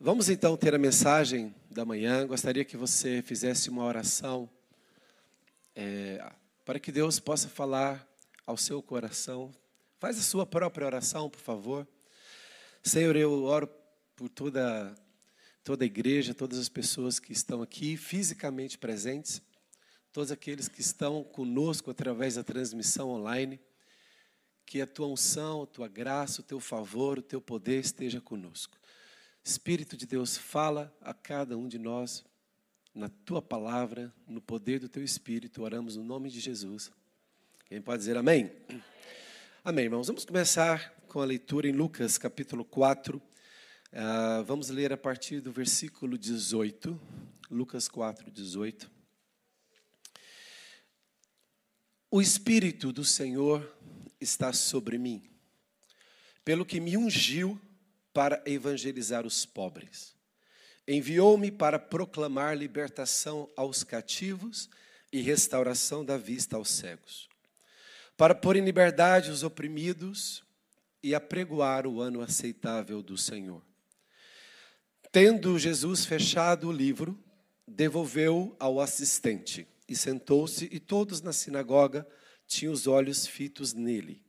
Vamos então ter a mensagem da manhã. Gostaria que você fizesse uma oração é, para que Deus possa falar ao seu coração. Faz a sua própria oração, por favor. Senhor, eu oro por toda, toda a igreja, todas as pessoas que estão aqui fisicamente presentes, todos aqueles que estão conosco através da transmissão online. Que a tua unção, a tua graça, o teu favor, o teu poder esteja conosco. Espírito de Deus, fala a cada um de nós na tua palavra, no poder do teu Espírito. Oramos no nome de Jesus. Quem pode dizer amém? Amém, irmãos. Vamos começar com a leitura em Lucas, capítulo 4. Uh, ah, vamos ler a partir do versículo 18. Lucas 4, 18. O Espírito do Senhor está sobre mim, pelo que me ungiu para evangelizar os pobres. Enviou-me para proclamar libertação aos cativos e restauração da vista aos cegos, para pôr em liberdade os oprimidos e apregoar o ano aceitável do Senhor. Tendo Jesus fechado o livro, devolveu ao assistente e sentou-se, e todos na sinagoga tinham os olhos fitos nele.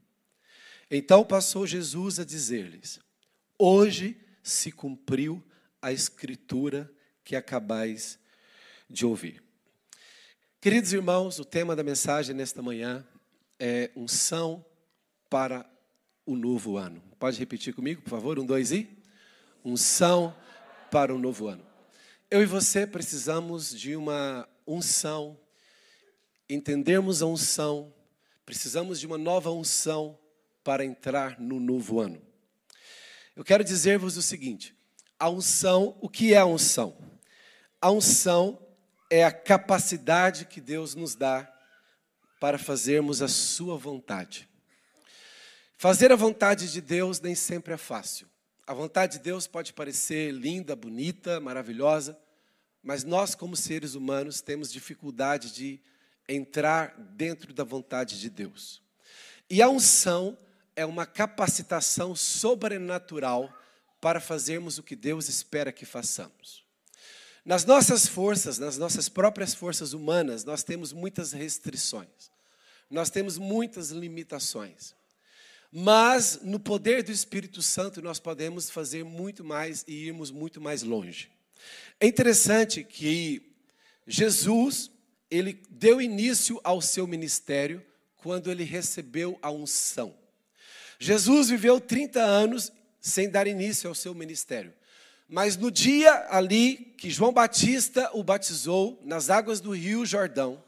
Então passou Jesus a dizer-lhes: Hoje se cumpriu a escritura que acabais de ouvir. Queridos irmãos, o tema da mensagem nesta manhã é unção para o novo ano. Pode repetir comigo, por favor? Um, dois e? Unção para o novo ano. Eu e você precisamos de uma unção, entendermos a unção, precisamos de uma nova unção para entrar no novo ano. Eu quero dizer-vos o seguinte: a unção, o que é a unção? A unção é a capacidade que Deus nos dá para fazermos a sua vontade. Fazer a vontade de Deus nem sempre é fácil. A vontade de Deus pode parecer linda, bonita, maravilhosa, mas nós, como seres humanos, temos dificuldade de entrar dentro da vontade de Deus. E a unção é uma capacitação sobrenatural para fazermos o que Deus espera que façamos. Nas nossas forças, nas nossas próprias forças humanas, nós temos muitas restrições, nós temos muitas limitações. Mas no poder do Espírito Santo nós podemos fazer muito mais e irmos muito mais longe. É interessante que Jesus, ele deu início ao seu ministério quando ele recebeu a unção. Jesus viveu 30 anos sem dar início ao seu ministério. Mas no dia ali que João Batista o batizou nas águas do rio Jordão,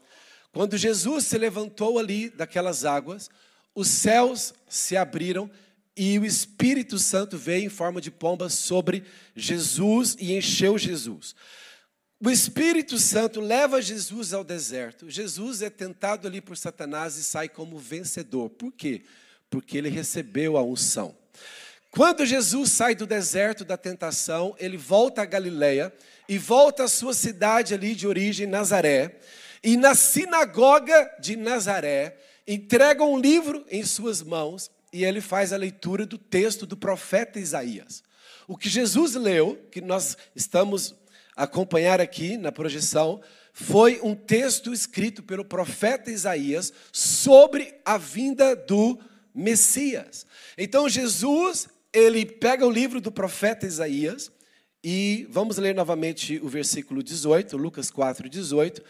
quando Jesus se levantou ali daquelas águas, os céus se abriram e o Espírito Santo veio em forma de pomba sobre Jesus e encheu Jesus. O Espírito Santo leva Jesus ao deserto. Jesus é tentado ali por Satanás e sai como vencedor. Por quê? Porque ele recebeu a unção. Quando Jesus sai do deserto da tentação, ele volta a Galileia e volta à sua cidade ali de origem, Nazaré. E na sinagoga de Nazaré, entrega um livro em suas mãos e ele faz a leitura do texto do profeta Isaías. O que Jesus leu, que nós estamos acompanhar aqui na projeção, foi um texto escrito pelo profeta Isaías sobre a vinda do Messias. Então Jesus, ele pega o livro do profeta Isaías e vamos ler novamente o versículo 18, Lucas 4, 18.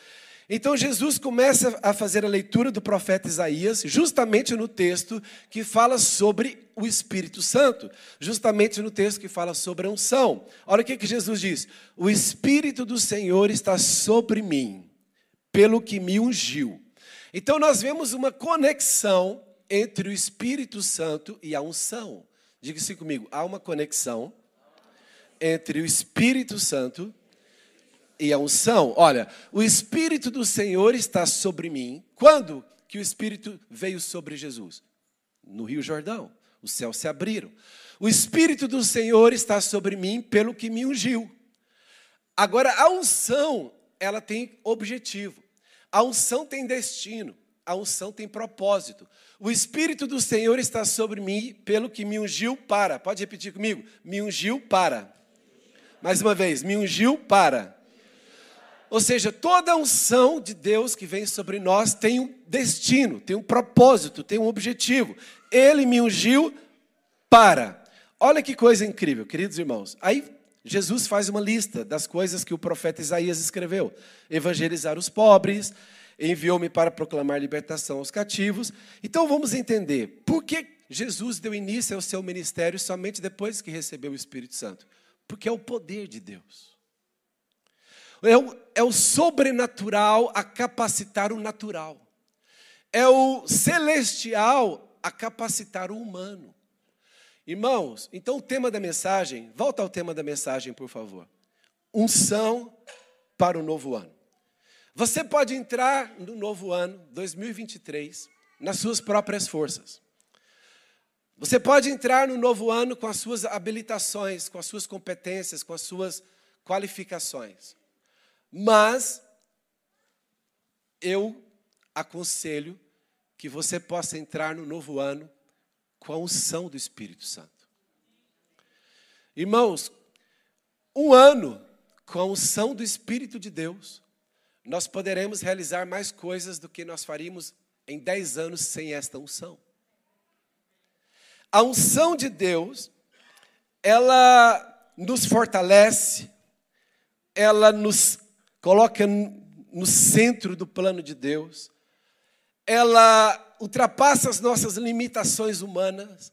Então Jesus começa a fazer a leitura do profeta Isaías, justamente no texto que fala sobre o Espírito Santo, justamente no texto que fala sobre a unção. Olha o que, que Jesus diz: O Espírito do Senhor está sobre mim, pelo que me ungiu. Então nós vemos uma conexão entre o Espírito Santo e a unção. Diga-se comigo, há uma conexão entre o Espírito Santo e a unção. Olha, o Espírito do Senhor está sobre mim. Quando que o Espírito veio sobre Jesus? No Rio Jordão. Os céus se abriram. O Espírito do Senhor está sobre mim pelo que me ungiu. Agora, a unção, ela tem objetivo. A unção tem destino a unção tem propósito. O Espírito do Senhor está sobre mim, pelo que me ungiu para. Pode repetir comigo? Me ungiu para. Mais uma vez, me ungiu para. Ou seja, toda unção de Deus que vem sobre nós tem um destino, tem um propósito, tem um objetivo. Ele me ungiu para. Olha que coisa incrível, queridos irmãos. Aí Jesus faz uma lista das coisas que o profeta Isaías escreveu: evangelizar os pobres, enviou-me para proclamar libertação aos cativos. Então vamos entender por que Jesus deu início ao seu ministério somente depois que recebeu o Espírito Santo. Porque é o poder de Deus. É o, é o sobrenatural a capacitar o natural. É o celestial a capacitar o humano. Irmãos, então o tema da mensagem, volta ao tema da mensagem, por favor. Unção para o novo ano. Você pode entrar no novo ano, 2023, nas suas próprias forças. Você pode entrar no novo ano com as suas habilitações, com as suas competências, com as suas qualificações. Mas eu aconselho que você possa entrar no novo ano com a unção do Espírito Santo. Irmãos, um ano com a unção do Espírito de Deus, nós poderemos realizar mais coisas do que nós faríamos em dez anos sem esta unção. A unção de Deus, ela nos fortalece, ela nos coloca no centro do plano de Deus, ela ultrapassa as nossas limitações humanas.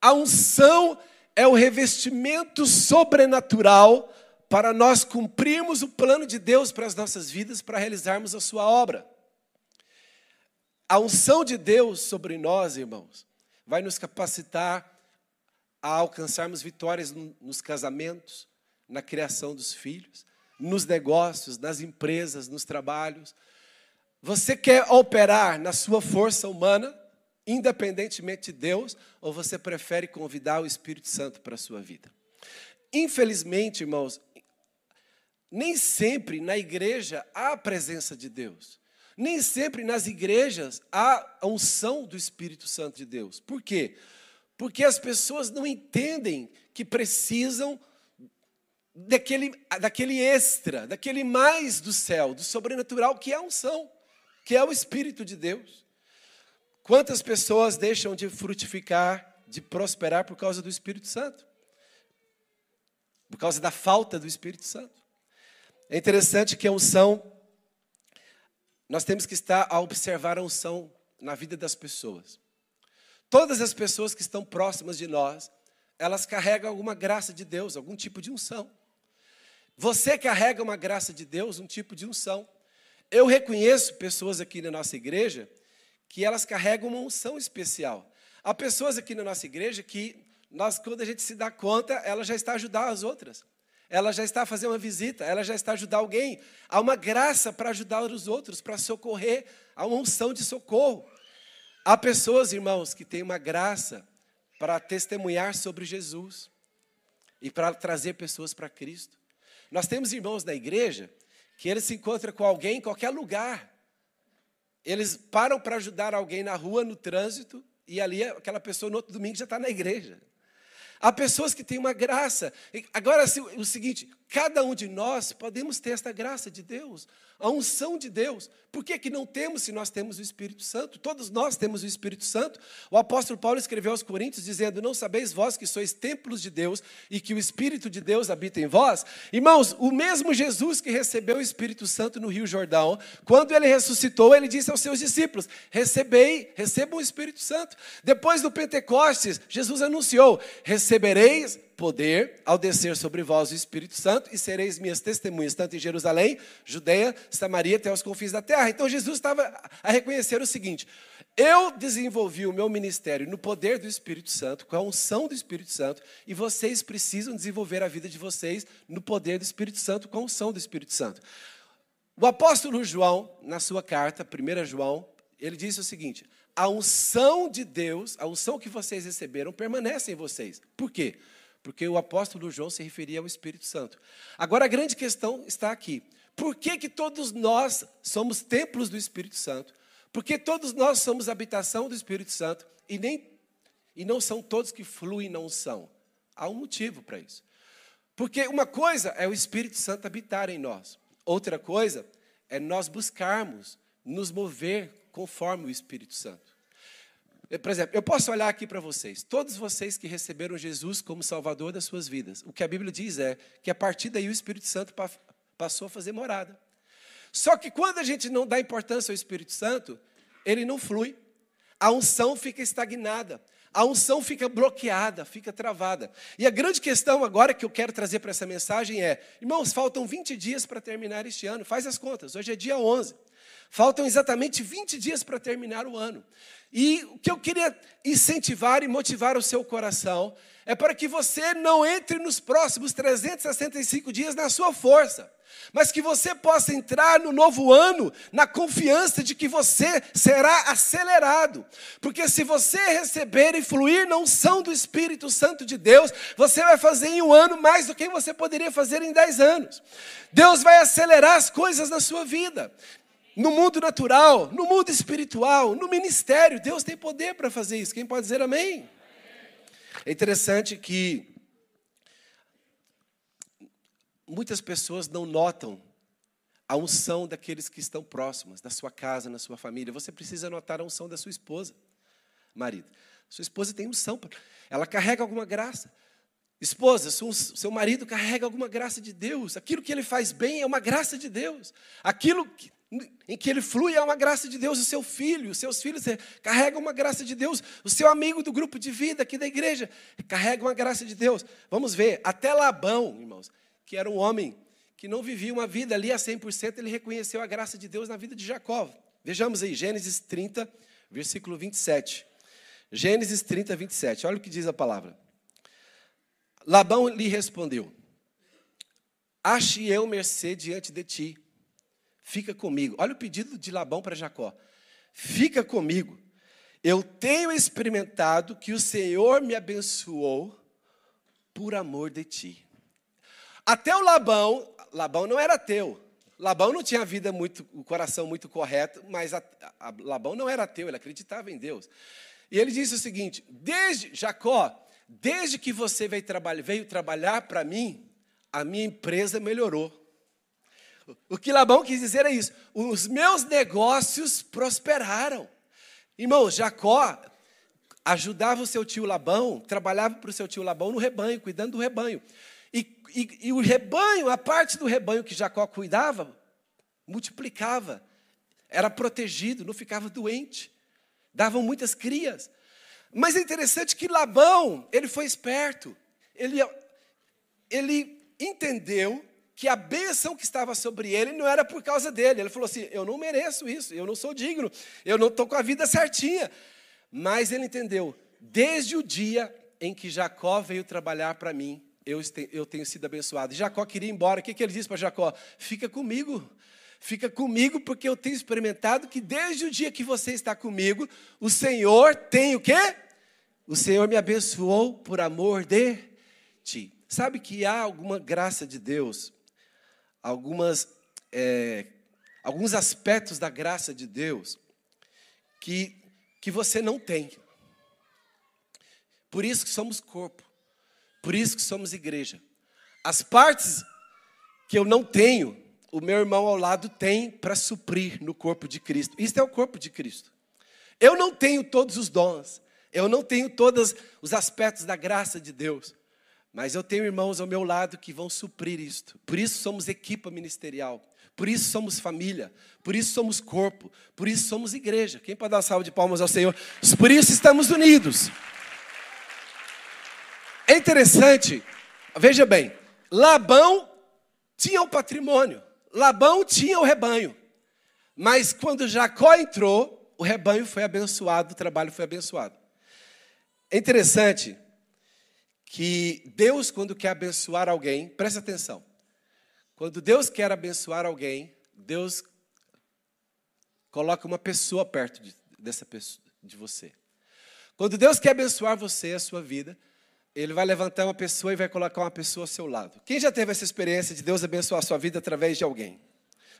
A unção é o revestimento sobrenatural para nós cumprirmos o plano de Deus para as nossas vidas, para realizarmos a sua obra. A unção de Deus sobre nós, irmãos, vai nos capacitar a alcançarmos vitórias nos casamentos, na criação dos filhos, nos negócios, nas empresas, nos trabalhos, você quer operar na sua força humana, independentemente de Deus, ou você prefere convidar o Espírito Santo para a sua vida? Infelizmente, irmãos, nem sempre na igreja há a presença de Deus. Nem sempre nas igrejas há a unção do Espírito Santo de Deus. Por quê? Porque as pessoas não entendem que precisam daquele, daquele extra, daquele mais do céu, do sobrenatural que é a unção que é o Espírito de Deus. Quantas pessoas deixam de frutificar, de prosperar por causa do Espírito Santo? Por causa da falta do Espírito Santo. É interessante que a unção, nós temos que estar a observar a unção na vida das pessoas. Todas as pessoas que estão próximas de nós, elas carregam alguma graça de Deus, algum tipo de unção. Você carrega uma graça de Deus, um tipo de unção. Eu reconheço pessoas aqui na nossa igreja que elas carregam uma unção especial. Há pessoas aqui na nossa igreja que, nós, quando a gente se dá conta, ela já está a ajudar as outras. Ela já está a fazer uma visita, ela já está a ajudar alguém. Há uma graça para ajudar os outros, para socorrer, há uma unção de socorro. Há pessoas, irmãos, que têm uma graça para testemunhar sobre Jesus e para trazer pessoas para Cristo. Nós temos irmãos na igreja que ele se encontra com alguém em qualquer lugar. Eles param para ajudar alguém na rua, no trânsito, e ali aquela pessoa no outro domingo já está na igreja. Há pessoas que têm uma graça. Agora, o seguinte: cada um de nós podemos ter esta graça de Deus, a unção de Deus. Por que, que não temos se nós temos o Espírito Santo? Todos nós temos o Espírito Santo. O apóstolo Paulo escreveu aos Coríntios dizendo: Não sabeis vós que sois templos de Deus e que o Espírito de Deus habita em vós? Irmãos, o mesmo Jesus que recebeu o Espírito Santo no Rio Jordão, quando ele ressuscitou, ele disse aos seus discípulos: Recebei, recebam o Espírito Santo. Depois do Pentecostes, Jesus anunciou: Recebereis poder ao descer sobre vós o Espírito Santo e sereis minhas testemunhas, tanto em Jerusalém, Judeia, Samaria, até os confins da terra. Então Jesus estava a reconhecer o seguinte: eu desenvolvi o meu ministério no poder do Espírito Santo, com a unção do Espírito Santo, e vocês precisam desenvolver a vida de vocês no poder do Espírito Santo, com a unção do Espírito Santo. O apóstolo João, na sua carta, 1 João, ele disse o seguinte: a unção de Deus, a unção que vocês receberam, permanece em vocês. Por quê? porque o apóstolo João se referia ao Espírito Santo. Agora a grande questão está aqui. Por que, que todos nós somos templos do Espírito Santo? Porque todos nós somos habitação do Espírito Santo e, nem, e não são todos que fluem na unção. Há um motivo para isso. Porque uma coisa é o Espírito Santo habitar em nós, outra coisa é nós buscarmos nos mover conforme o Espírito Santo. Por exemplo, eu posso olhar aqui para vocês, todos vocês que receberam Jesus como Salvador das suas vidas, o que a Bíblia diz é que a partir daí o Espírito Santo passou a fazer morada. Só que quando a gente não dá importância ao Espírito Santo, ele não flui, a unção fica estagnada, a unção fica bloqueada, fica travada. E a grande questão agora que eu quero trazer para essa mensagem é: irmãos, faltam 20 dias para terminar este ano, faz as contas, hoje é dia 11. Faltam exatamente 20 dias para terminar o ano. E o que eu queria incentivar e motivar o seu coração é para que você não entre nos próximos 365 dias na sua força mas que você possa entrar no novo ano na confiança de que você será acelerado, porque se você receber e fluir na unção do Espírito Santo de Deus, você vai fazer em um ano mais do que você poderia fazer em dez anos. Deus vai acelerar as coisas na sua vida. No mundo natural, no mundo espiritual, no ministério, Deus tem poder para fazer isso. Quem pode dizer amém? É interessante que muitas pessoas não notam a unção daqueles que estão próximos, da sua casa, na sua família. Você precisa notar a unção da sua esposa, marido. Sua esposa tem unção, ela carrega alguma graça. Esposa, seu marido carrega alguma graça de Deus. Aquilo que ele faz bem é uma graça de Deus. Aquilo que, em que ele flui é uma graça de Deus. O seu filho, os seus filhos carregam uma graça de Deus. O seu amigo do grupo de vida aqui da igreja carrega uma graça de Deus. Vamos ver, até Labão, irmãos, que era um homem que não vivia uma vida ali a 100%, ele reconheceu a graça de Deus na vida de Jacó. Vejamos aí, Gênesis 30, versículo 27. Gênesis 30, 27. Olha o que diz a palavra. Labão lhe respondeu: Ache eu mercê diante de ti. Fica comigo. Olha o pedido de Labão para Jacó. Fica comigo. Eu tenho experimentado que o Senhor me abençoou por amor de ti. Até o Labão, Labão não era teu. Labão não tinha vida muito, o coração muito correto, mas a, a, Labão não era teu, ele acreditava em Deus. E ele disse o seguinte: desde Jacó, desde que você veio, veio trabalhar para mim, a minha empresa melhorou. O que Labão quis dizer é isso: os meus negócios prosperaram. Irmão, Jacó ajudava o seu tio Labão, trabalhava para o seu tio Labão no rebanho, cuidando do rebanho. E, e, e o rebanho, a parte do rebanho que Jacó cuidava, multiplicava, era protegido, não ficava doente, davam muitas crias. Mas é interessante que Labão, ele foi esperto, ele, ele entendeu que a bênção que estava sobre ele não era por causa dele. Ele falou assim: Eu não mereço isso, eu não sou digno, eu não estou com a vida certinha. Mas ele entendeu, desde o dia em que Jacó veio trabalhar para mim, eu, eu tenho sido abençoado. Jacó queria ir embora. O que, que ele disse para Jacó? Fica comigo. Fica comigo, porque eu tenho experimentado que desde o dia que você está comigo, o Senhor tem o quê? O Senhor me abençoou por amor de ti. Sabe que há alguma graça de Deus, algumas, é, alguns aspectos da graça de Deus que, que você não tem. Por isso que somos corpo. Por isso que somos igreja. As partes que eu não tenho, o meu irmão ao lado tem para suprir no corpo de Cristo. Isso é o corpo de Cristo. Eu não tenho todos os dons, eu não tenho todos os aspectos da graça de Deus, mas eu tenho irmãos ao meu lado que vão suprir isto. Por isso somos equipa ministerial, por isso somos família, por isso somos corpo, por isso somos igreja. Quem pode dar uma salva de palmas ao Senhor? Por isso estamos unidos. É interessante, veja bem, Labão tinha o patrimônio, Labão tinha o rebanho, mas quando Jacó entrou, o rebanho foi abençoado, o trabalho foi abençoado. É interessante que Deus, quando quer abençoar alguém, presta atenção, quando Deus quer abençoar alguém, Deus coloca uma pessoa perto de, dessa pessoa, de você. Quando Deus quer abençoar você, a sua vida, ele vai levantar uma pessoa e vai colocar uma pessoa ao seu lado. Quem já teve essa experiência de Deus abençoar a sua vida através de alguém?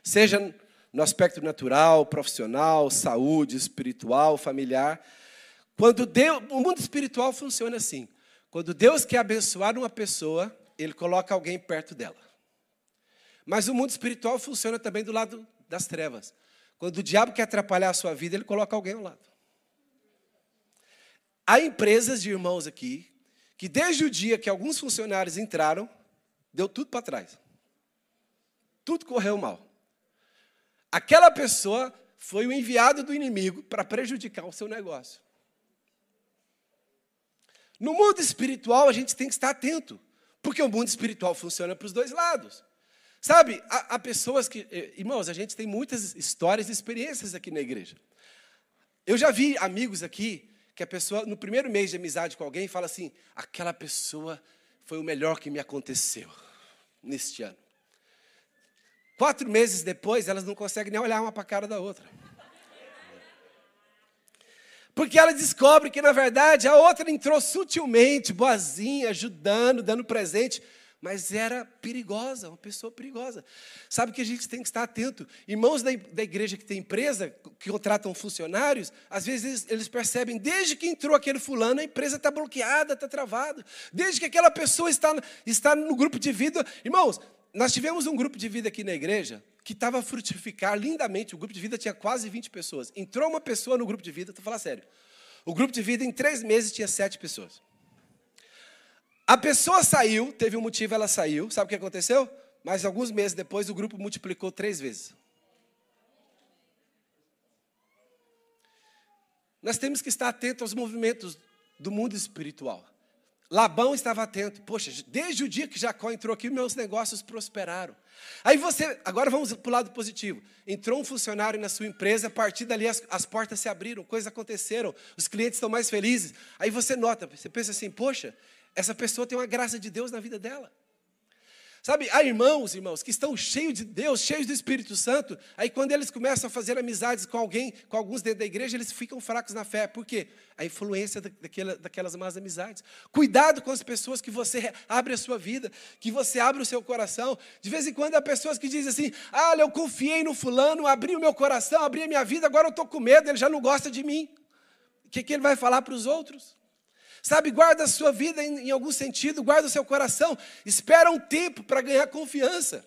Seja no aspecto natural, profissional, saúde, espiritual, familiar. Quando Deus, o mundo espiritual funciona assim. Quando Deus quer abençoar uma pessoa, ele coloca alguém perto dela. Mas o mundo espiritual funciona também do lado das trevas. Quando o diabo quer atrapalhar a sua vida, ele coloca alguém ao lado. Há empresas de irmãos aqui que desde o dia que alguns funcionários entraram, deu tudo para trás. Tudo correu mal. Aquela pessoa foi o enviado do inimigo para prejudicar o seu negócio. No mundo espiritual, a gente tem que estar atento, porque o mundo espiritual funciona para os dois lados. Sabe, há, há, pessoas que. Eh, irmãos, a gente tem muitas histórias e experiências aqui na igreja. Eu já vi amigos aqui que a pessoa, no primeiro mês de amizade com alguém, fala assim: aquela pessoa foi o melhor que me aconteceu neste ano. Quatro meses depois, elas não conseguem nem olhar uma para a cara da outra. Porque ela descobre que, na verdade, a outra entrou sutilmente, boazinha, ajudando, dando presente, mas era perigosa, uma pessoa perigosa. Sabe que a gente tem que estar atento. Irmãos da, da igreja que tem empresa, que contratam funcionários, às vezes eles, eles percebem, desde que entrou aquele fulano, a empresa está bloqueada, está travada. Desde que aquela pessoa está, está no grupo de vida. Irmãos, nós tivemos um grupo de vida aqui na igreja que estava a frutificar lindamente. O grupo de vida tinha quase 20 pessoas. Entrou uma pessoa no grupo de vida, estou falando sério. O grupo de vida, em três meses, tinha sete pessoas. A pessoa saiu, teve um motivo, ela saiu. Sabe o que aconteceu? Mas alguns meses depois, o grupo multiplicou três vezes. Nós temos que estar atentos aos movimentos do mundo espiritual. Labão estava atento. Poxa, desde o dia que Jacó entrou aqui, meus negócios prosperaram. Aí você, agora vamos para o lado positivo. Entrou um funcionário na sua empresa, a partir dali as, as portas se abriram, coisas aconteceram, os clientes estão mais felizes. Aí você nota, você pensa assim, poxa, essa pessoa tem uma graça de Deus na vida dela. Sabe, há irmãos, irmãos, que estão cheios de Deus, cheios do Espírito Santo, aí quando eles começam a fazer amizades com alguém, com alguns dentro da igreja, eles ficam fracos na fé. Por quê? A influência daquela, daquelas más amizades. Cuidado com as pessoas que você abre a sua vida, que você abre o seu coração. De vez em quando há pessoas que dizem assim: ah, eu confiei no fulano, abri o meu coração, abri a minha vida, agora eu estou com medo, ele já não gosta de mim. O que, que ele vai falar para os outros? Sabe, guarda a sua vida em, em algum sentido, guarda o seu coração, espera um tempo para ganhar confiança.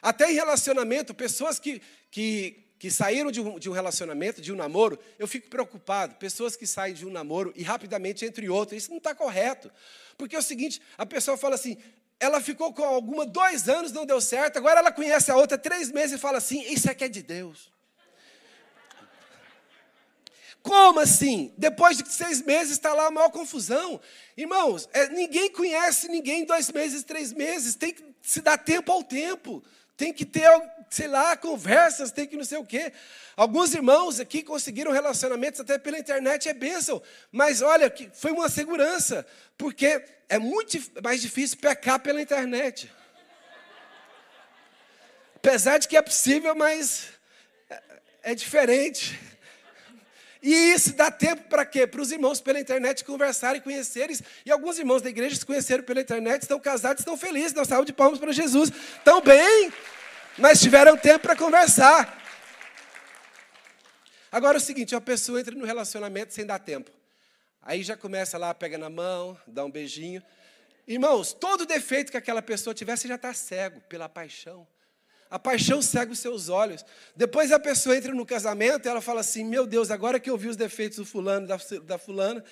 Até em relacionamento, pessoas que, que, que saíram de um, de um, relacionamento, de um namoro, eu fico preocupado. Pessoas que saem de um namoro e rapidamente entram em outro. Isso não está correto. Porque é o seguinte: a pessoa fala assim, ela ficou com alguma dois anos, não deu certo, agora ela conhece a outra três meses e fala assim: Isso aqui é de Deus. Como assim? Depois de seis meses está lá a maior confusão. Irmãos, é, ninguém conhece ninguém dois meses, três meses. Tem que se dar tempo ao tempo. Tem que ter, sei lá, conversas, tem que não sei o quê. Alguns irmãos aqui conseguiram relacionamentos até pela internet, é bênção. Mas olha, foi uma segurança, porque é muito mais difícil pecar pela internet. Apesar de que é possível, mas é, é diferente. E isso dá tempo para quê? Para os irmãos pela internet conversarem, conhecerem. E alguns irmãos da igreja se conheceram pela internet, estão casados, estão felizes, dão salve de palmas para Jesus. Estão bem, mas tiveram tempo para conversar. Agora é o seguinte, uma pessoa entra no relacionamento sem dar tempo. Aí já começa lá, pega na mão, dá um beijinho. Irmãos, todo defeito que aquela pessoa tivesse já está cego pela paixão. A paixão cega os seus olhos. Depois a pessoa entra no casamento e ela fala assim: Meu Deus, agora que eu vi os defeitos do fulano, da, da fulana,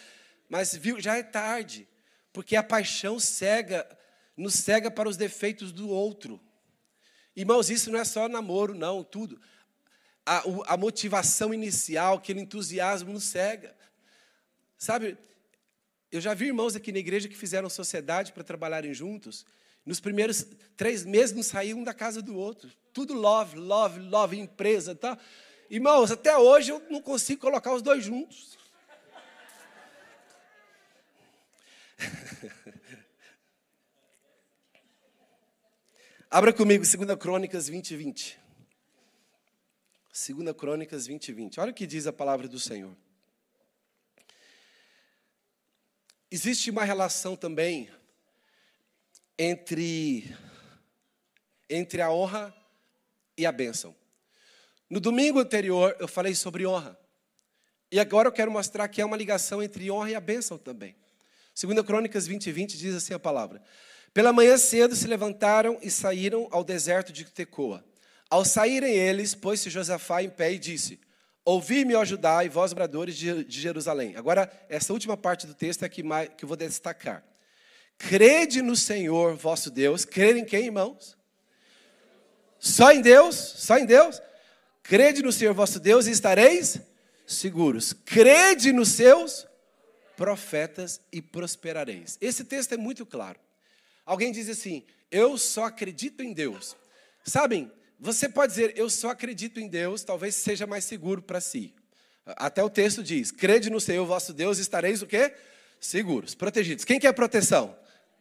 mas viu, já é tarde. Porque a paixão cega, nos cega para os defeitos do outro. Irmãos, isso não é só namoro, não, tudo. A, a motivação inicial, aquele entusiasmo nos cega. Sabe, eu já vi irmãos aqui na igreja que fizeram sociedade para trabalharem juntos nos primeiros três meses não saía um da casa do outro. Tudo love, love, love, empresa, tá? Irmãos, até hoje eu não consigo colocar os dois juntos. Abra comigo 2 Crônicas 20, 20. 2 Crônicas 20, 20. Olha o que diz a palavra do Senhor. Existe uma relação também entre, entre a honra e a bênção. No domingo anterior eu falei sobre honra. E agora eu quero mostrar que há uma ligação entre honra e a bênção também. Segunda Crônicas 20, 20 diz assim a palavra. Pela manhã cedo se levantaram e saíram ao deserto de Tecoa. Ao saírem eles, pôs-se Josafá em pé e disse: Ouvi-me, ó Judá, e vós, moradores de Jerusalém. Agora, essa última parte do texto é que, que eu vou destacar. Crede no Senhor vosso Deus. Crer em quem, irmãos? Só em Deus? Só em Deus? Crede no Senhor vosso Deus e estareis seguros. Crede nos seus profetas e prosperareis. Esse texto é muito claro. Alguém diz assim: Eu só acredito em Deus. Sabem, você pode dizer, eu só acredito em Deus, talvez seja mais seguro para si. Até o texto diz: crede no Senhor vosso Deus, estareis o quê? Seguros, protegidos. Quem quer proteção?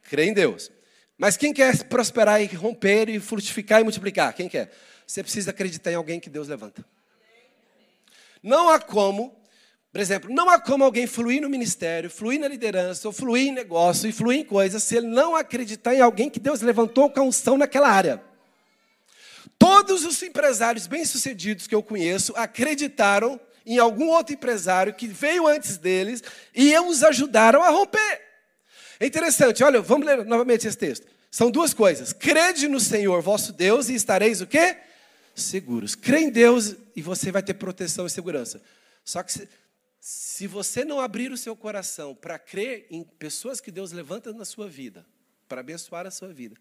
Crê em Deus. Mas quem quer prosperar e romper e frutificar e multiplicar? Quem quer? Você precisa acreditar em alguém que Deus levanta. Não há como, por exemplo, não há como alguém fluir no ministério, fluir na liderança, ou fluir em negócio e fluir em coisas, se ele não acreditar em alguém que Deus levantou com unção naquela área. Todos os empresários bem-sucedidos que eu conheço acreditaram em algum outro empresário que veio antes deles e os ajudaram a romper. É interessante, olha, vamos ler novamente esse texto. São duas coisas. Crede no Senhor vosso Deus e estareis o quê? Seguros. Crê em Deus e você vai ter proteção e segurança. Só que se, se você não abrir o seu coração para crer em pessoas que Deus levanta na sua vida, para abençoar a sua vida,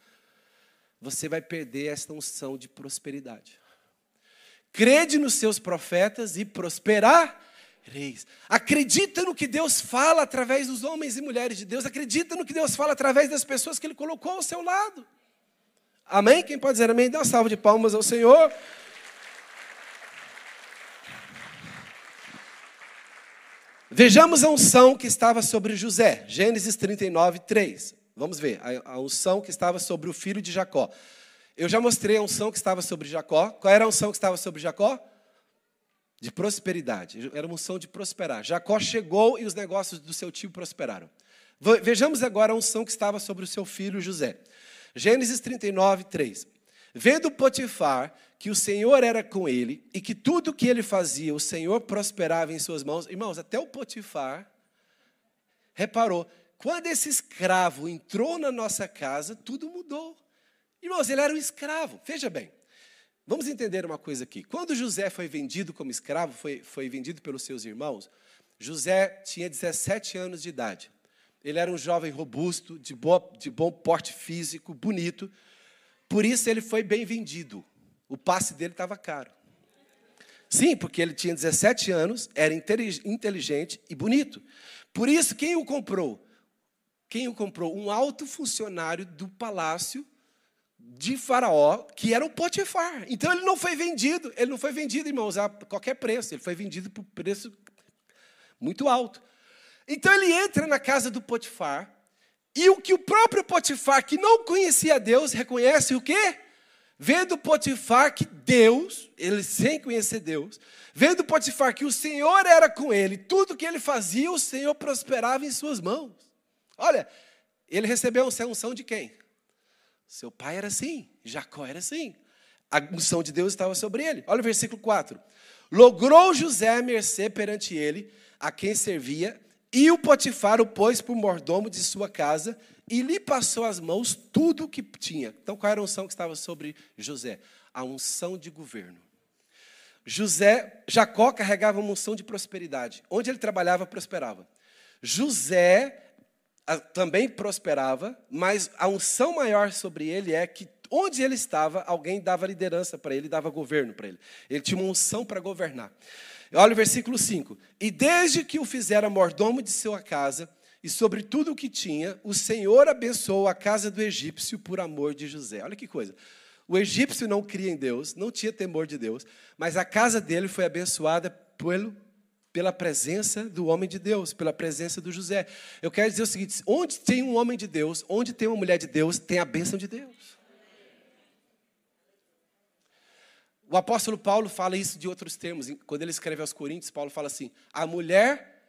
você vai perder esta unção de prosperidade. Crede nos seus profetas e Acredita no que Deus fala através dos homens e mulheres de Deus. Acredita no que Deus fala através das pessoas que Ele colocou ao seu lado. Amém? Quem pode dizer amém? Dê uma salva de palmas ao Senhor. Vejamos a unção que estava sobre José. Gênesis 39, 3. Vamos ver, a unção que estava sobre o filho de Jacó. Eu já mostrei a unção que estava sobre Jacó. Qual era a unção que estava sobre Jacó? De prosperidade. Era uma unção de prosperar. Jacó chegou e os negócios do seu tio prosperaram. Vejamos agora a unção que estava sobre o seu filho José. Gênesis 39, 3. Vendo Potifar que o Senhor era com ele e que tudo que ele fazia, o Senhor prosperava em suas mãos. Irmãos, até o Potifar reparou quando esse escravo entrou na nossa casa, tudo mudou. Irmãos, ele era um escravo. Veja bem, vamos entender uma coisa aqui. Quando José foi vendido como escravo, foi, foi vendido pelos seus irmãos, José tinha 17 anos de idade. Ele era um jovem robusto, de, boa, de bom porte físico, bonito. Por isso ele foi bem vendido. O passe dele estava caro. Sim, porque ele tinha 17 anos, era inteligente e bonito. Por isso, quem o comprou? Quem o comprou? Um alto funcionário do palácio de Faraó, que era o Potifar. Então ele não foi vendido, ele não foi vendido, irmãos, a qualquer preço, ele foi vendido por preço muito alto. Então ele entra na casa do Potifar, e o que o próprio Potifar, que não conhecia Deus, reconhece o quê? Vendo Potifar que Deus, ele sem conhecer Deus, vendo Potifar que o Senhor era com ele, tudo que ele fazia, o Senhor prosperava em suas mãos. Olha, ele recebeu a unção de quem? Seu pai era assim, Jacó era assim. A unção de Deus estava sobre ele. Olha o versículo 4. Logrou José mercê perante ele, a quem servia, e o Potifar o pôs por mordomo de sua casa, e lhe passou às mãos tudo o que tinha. Então, qual era a unção que estava sobre José? A unção de governo. José, Jacó carregava uma unção de prosperidade. Onde ele trabalhava, prosperava. José também prosperava, mas a unção maior sobre ele é que onde ele estava, alguém dava liderança para ele, dava governo para ele. Ele tinha uma unção para governar. Olha o versículo 5. E desde que o fizera mordomo de sua casa, e sobre tudo o que tinha, o Senhor abençoou a casa do egípcio por amor de José. Olha que coisa. O egípcio não cria em Deus, não tinha temor de Deus, mas a casa dele foi abençoada pelo pela presença do homem de Deus, pela presença do José. Eu quero dizer o seguinte: onde tem um homem de Deus, onde tem uma mulher de Deus, tem a bênção de Deus. O apóstolo Paulo fala isso de outros termos. Quando ele escreve aos Coríntios, Paulo fala assim: a mulher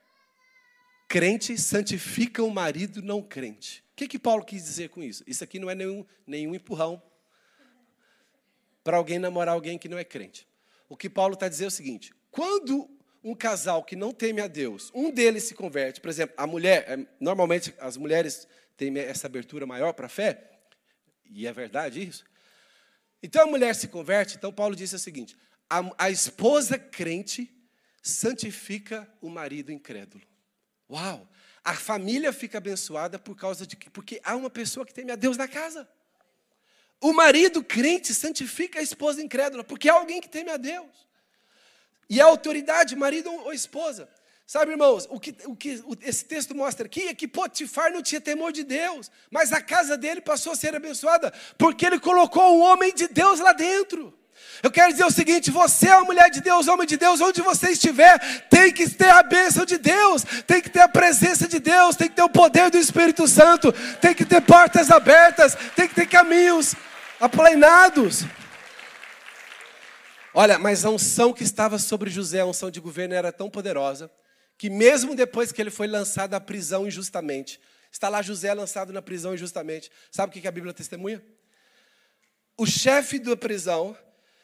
crente santifica o marido não crente. O que, que Paulo quis dizer com isso? Isso aqui não é nenhum, nenhum empurrão para alguém namorar alguém que não é crente. O que Paulo está dizendo é o seguinte: quando um casal que não teme a Deus, um deles se converte, por exemplo, a mulher, é, normalmente as mulheres têm essa abertura maior para a fé, E é verdade isso? Então a mulher se converte, então Paulo disse o seguinte: a, a esposa crente santifica o marido incrédulo. Uau! A família fica abençoada por causa de que porque há uma pessoa que teme a Deus na casa. O marido crente santifica a esposa incrédula, porque há alguém que teme a Deus. E a autoridade, marido ou esposa. Sabe, irmãos, o que, o que esse texto mostra aqui é que Potifar não tinha temor de Deus, mas a casa dele passou a ser abençoada, porque ele colocou um homem de Deus lá dentro. Eu quero dizer o seguinte: você é uma mulher de Deus, homem de Deus, onde você estiver, tem que ter a bênção de Deus, tem que ter a presença de Deus, tem que ter o poder do Espírito Santo, tem que ter portas abertas, tem que ter caminhos aplainados. Olha, mas a unção que estava sobre José, a unção de governo, era tão poderosa, que mesmo depois que ele foi lançado da prisão injustamente, está lá José lançado na prisão injustamente, sabe o que a Bíblia testemunha? O chefe da prisão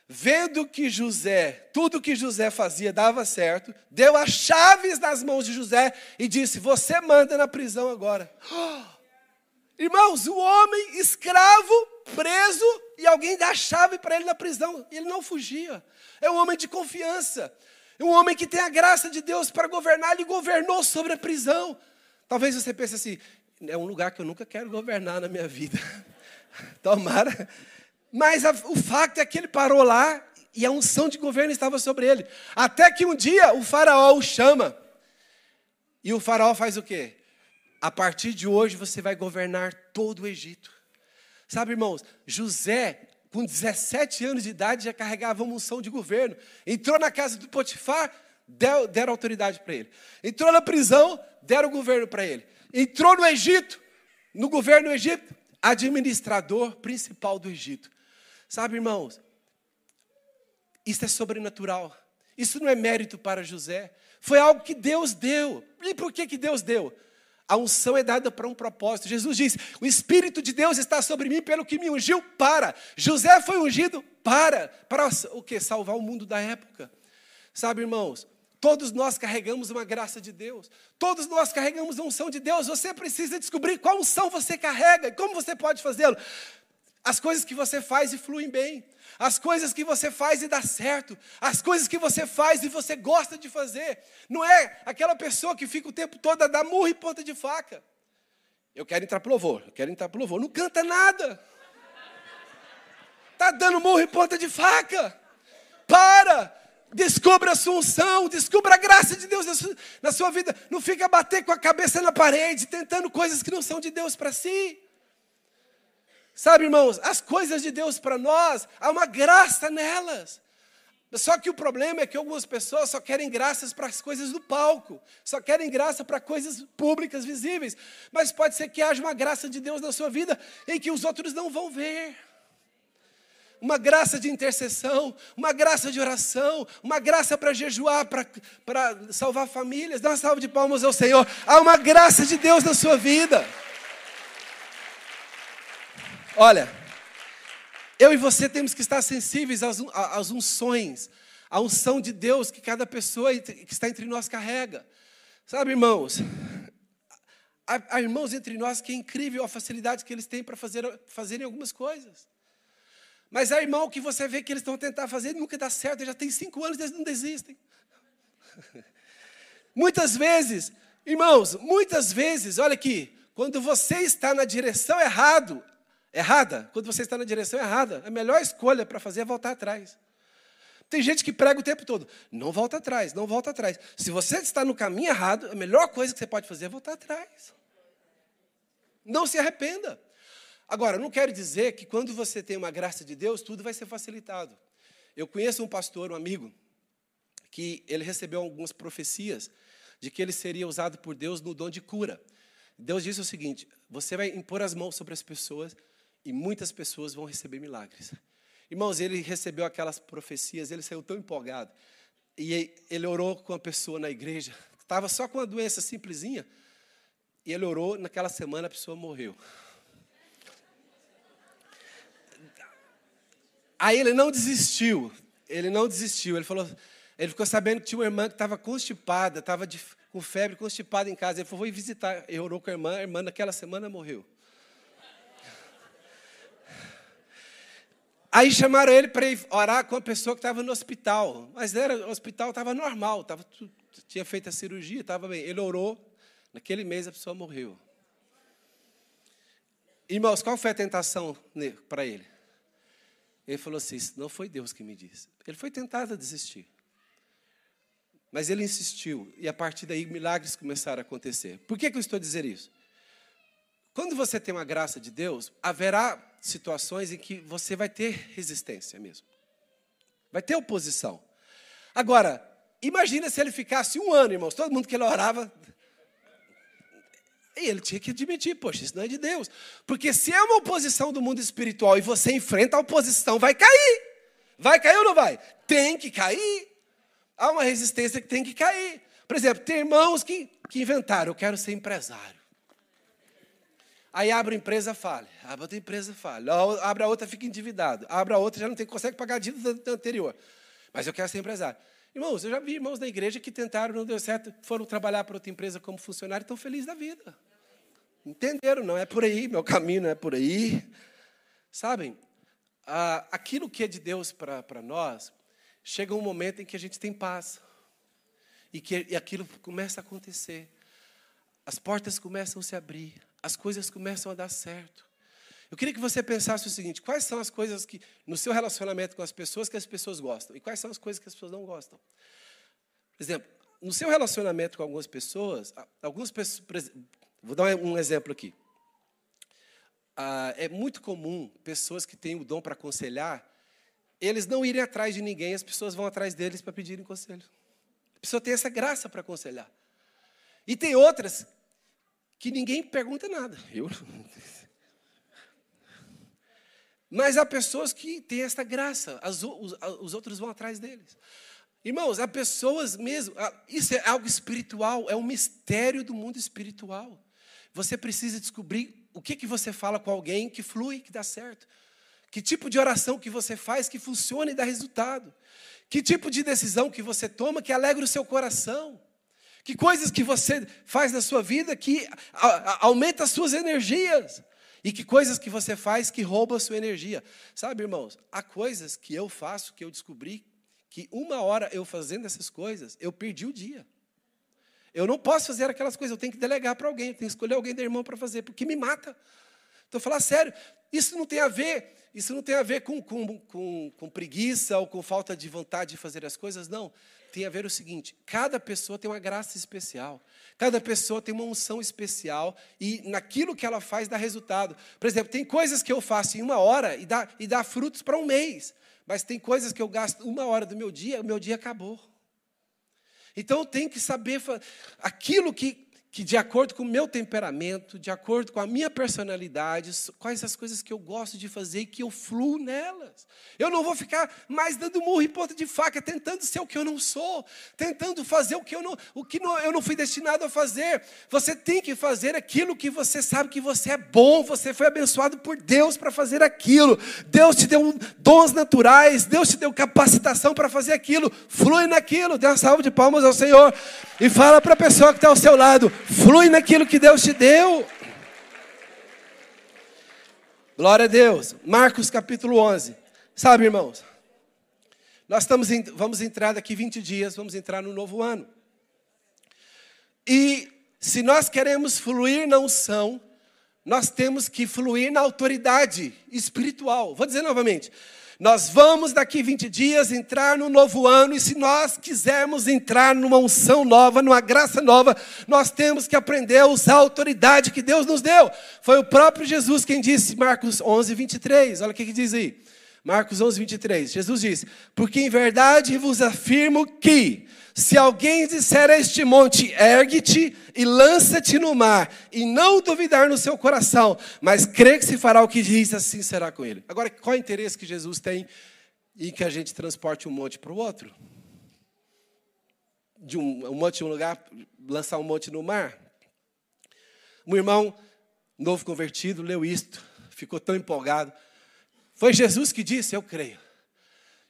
vendo que José, tudo que José fazia dava certo, deu as chaves nas mãos de José e disse: Você manda na prisão agora. Irmãos, o homem escravo, preso, e alguém dá a chave para ele na prisão. E ele não fugia. É um homem de confiança. É um homem que tem a graça de Deus para governar. Ele governou sobre a prisão. Talvez você pense assim: é um lugar que eu nunca quero governar na minha vida. Tomara mas a, o fato é que ele parou lá e a unção de governo estava sobre ele. Até que um dia o faraó o chama. E o faraó faz o quê? A partir de hoje você vai governar todo o Egito. Sabe, irmãos, José, com 17 anos de idade, já carregava uma unção de governo. Entrou na casa do Potifar, deu, deram autoridade para ele. Entrou na prisão, deram o governo para ele. Entrou no Egito, no governo do Egito, administrador principal do Egito. Sabe, irmãos, isso é sobrenatural. Isso não é mérito para José. Foi algo que Deus deu. E por que, que Deus deu? A unção é dada para um propósito. Jesus diz: O Espírito de Deus está sobre mim pelo que me ungiu para. José foi ungido para. Para o que? Salvar o mundo da época. Sabe, irmãos? Todos nós carregamos uma graça de Deus. Todos nós carregamos a unção de Deus. Você precisa descobrir qual unção você carrega e como você pode fazê-lo. As coisas que você faz e fluem bem. As coisas que você faz e dá certo. As coisas que você faz e você gosta de fazer. Não é aquela pessoa que fica o tempo todo a dar murro e ponta de faca. Eu quero entrar pro louvor, eu quero entrar pro louvor. Não canta nada. Está dando murro e ponta de faca. Para! Descubra a sua unção, descubra a graça de Deus na sua vida. Não fica bater com a cabeça na parede, tentando coisas que não são de Deus para si. Sabe, irmãos, as coisas de Deus para nós, há uma graça nelas. Só que o problema é que algumas pessoas só querem graças para as coisas do palco, só querem graça para coisas públicas, visíveis. Mas pode ser que haja uma graça de Deus na sua vida em que os outros não vão ver. Uma graça de intercessão, uma graça de oração, uma graça para jejuar, para, para salvar famílias. Dá uma salva de palmas ao Senhor. Há uma graça de Deus na sua vida. Olha, eu e você temos que estar sensíveis às, às unções, à unção de Deus que cada pessoa que está entre nós carrega. Sabe, irmãos, há, irmãos entre nós que é incrível a facilidade que eles têm para fazer, fazerem algumas coisas. Mas há irmão que você vê que eles estão tentando fazer e nunca dá certo, já tem cinco anos e eles não desistem. muitas vezes, irmãos, muitas vezes, olha aqui, quando você está na direção errada, errada, quando você está na direção errada, a melhor escolha para fazer é voltar atrás. Tem gente que prega o tempo todo, não volta atrás, não volta atrás. Se você está no caminho errado, a melhor coisa que você pode fazer é voltar atrás. Não se arrependa. Agora, não quero dizer que quando você tem uma graça de Deus, tudo vai ser facilitado. Eu conheço um pastor, um amigo, que ele recebeu algumas profecias de que ele seria usado por Deus no dom de cura. Deus disse o seguinte: você vai impor as mãos sobre as pessoas e muitas pessoas vão receber milagres. Irmãos, ele recebeu aquelas profecias, ele saiu tão empolgado. E ele orou com uma pessoa na igreja, estava só com uma doença simplesinha, e ele orou, naquela semana a pessoa morreu. Aí ele não desistiu, ele não desistiu, ele falou, ele ficou sabendo que tinha uma irmã que estava constipada, estava com febre, constipada em casa. Ele falou, vou visitar. Ele orou com a irmã, a irmã naquela semana morreu. Aí chamaram ele para orar com a pessoa que estava no hospital. Mas era, o hospital estava normal, tava, tinha feito a cirurgia, estava bem. Ele orou, naquele mês a pessoa morreu. Irmãos, qual foi a tentação para ele? Ele falou assim: não foi Deus que me disse. Ele foi tentado a desistir. Mas ele insistiu, e a partir daí milagres começaram a acontecer. Por que, que eu estou dizendo isso? Quando você tem uma graça de Deus, haverá situações em que você vai ter resistência mesmo. Vai ter oposição. Agora, imagina se ele ficasse um ano, irmãos, todo mundo que ele orava. E ele tinha que admitir, poxa, isso não é de Deus. Porque se é uma oposição do mundo espiritual e você enfrenta a oposição, vai cair. Vai cair ou não vai? Tem que cair. Há uma resistência que tem que cair. Por exemplo, tem irmãos que, que inventaram, eu quero ser empresário. Aí abre a empresa, fale. Abre outra empresa, fale. Abre a outra, fica endividado. Abre a outra, já não tem, consegue pagar a dívida da anterior. Mas eu quero ser empresário. Irmãos, eu já vi irmãos da igreja que tentaram, não deu certo, foram trabalhar para outra empresa como funcionário e estão felizes da vida. Entenderam? Não é por aí, meu caminho não é por aí. Sabem, aquilo que é de Deus para nós, chega um momento em que a gente tem paz. E que e aquilo começa a acontecer. As portas começam a se abrir as coisas começam a dar certo. Eu queria que você pensasse o seguinte: quais são as coisas que, no seu relacionamento com as pessoas, que as pessoas gostam? E quais são as coisas que as pessoas não gostam? Por exemplo, no seu relacionamento com algumas pessoas, algumas pessoas. Vou dar um exemplo aqui. Ah, é muito comum pessoas que têm o dom para aconselhar, eles não irem atrás de ninguém, as pessoas vão atrás deles para pedirem conselho. A pessoa tem essa graça para aconselhar. E tem outras que ninguém pergunta nada. Eu Mas há pessoas que têm essa graça, as, os, os, outros vão atrás deles. Irmãos, há pessoas mesmo, isso é algo espiritual, é um mistério do mundo espiritual. Você precisa descobrir o que, que você fala com alguém que flui, que dá certo. Que tipo de oração que você faz que funciona e dá resultado. Que tipo de decisão que você toma que alegra o seu coração. Que coisas que você faz na sua vida que aumenta as suas energias. E que coisas que você faz que rouba a sua energia. Sabe, irmãos, há coisas que eu faço que eu descobri que uma hora eu fazendo essas coisas, eu perdi o dia. Eu não posso fazer aquelas coisas, eu tenho que delegar para alguém, eu tenho que escolher alguém da irmã para fazer, porque me mata. Então, falar sério, isso não tem a ver, isso não tem a ver com, com, com, com preguiça ou com falta de vontade de fazer as coisas, não tem a ver o seguinte: cada pessoa tem uma graça especial, cada pessoa tem uma unção especial e naquilo que ela faz dá resultado. Por exemplo, tem coisas que eu faço em uma hora e dá, e dá frutos para um mês, mas tem coisas que eu gasto uma hora do meu dia, o meu dia acabou. Então tenho que saber aquilo que que de acordo com o meu temperamento, de acordo com a minha personalidade, quais as coisas que eu gosto de fazer e que eu fluo nelas. Eu não vou ficar mais dando murro em ponta de faca, tentando ser o que eu não sou, tentando fazer o que eu não, o que não, eu não fui destinado a fazer. Você tem que fazer aquilo que você sabe que você é bom, você foi abençoado por Deus para fazer aquilo. Deus te deu dons naturais, Deus te deu capacitação para fazer aquilo. Flui naquilo, dê uma salva de palmas ao Senhor e fala para a pessoa que está ao seu lado: Flui naquilo que Deus te deu. Glória a Deus. Marcos capítulo 11. Sabe, irmãos? Nós estamos em, vamos entrar daqui 20 dias, vamos entrar no novo ano. E se nós queremos fluir na unção, nós temos que fluir na autoridade espiritual. Vou dizer novamente. Nós vamos daqui 20 dias entrar no novo ano e se nós quisermos entrar numa unção nova, numa graça nova, nós temos que aprender a usar a autoridade que Deus nos deu. Foi o próprio Jesus quem disse, Marcos 11, 23. Olha o que, que diz aí. Marcos 11, 23. Jesus disse: Porque em verdade vos afirmo que se alguém disser a este monte, ergue-te e lança-te no mar, e não duvidar no seu coração, mas crê que se fará o que diz, assim será com ele. Agora, qual é o interesse que Jesus tem em que a gente transporte um monte para o outro? De um, um monte de um lugar, lançar um monte no mar? Um irmão novo convertido leu isto, ficou tão empolgado. Foi Jesus que disse: Eu creio.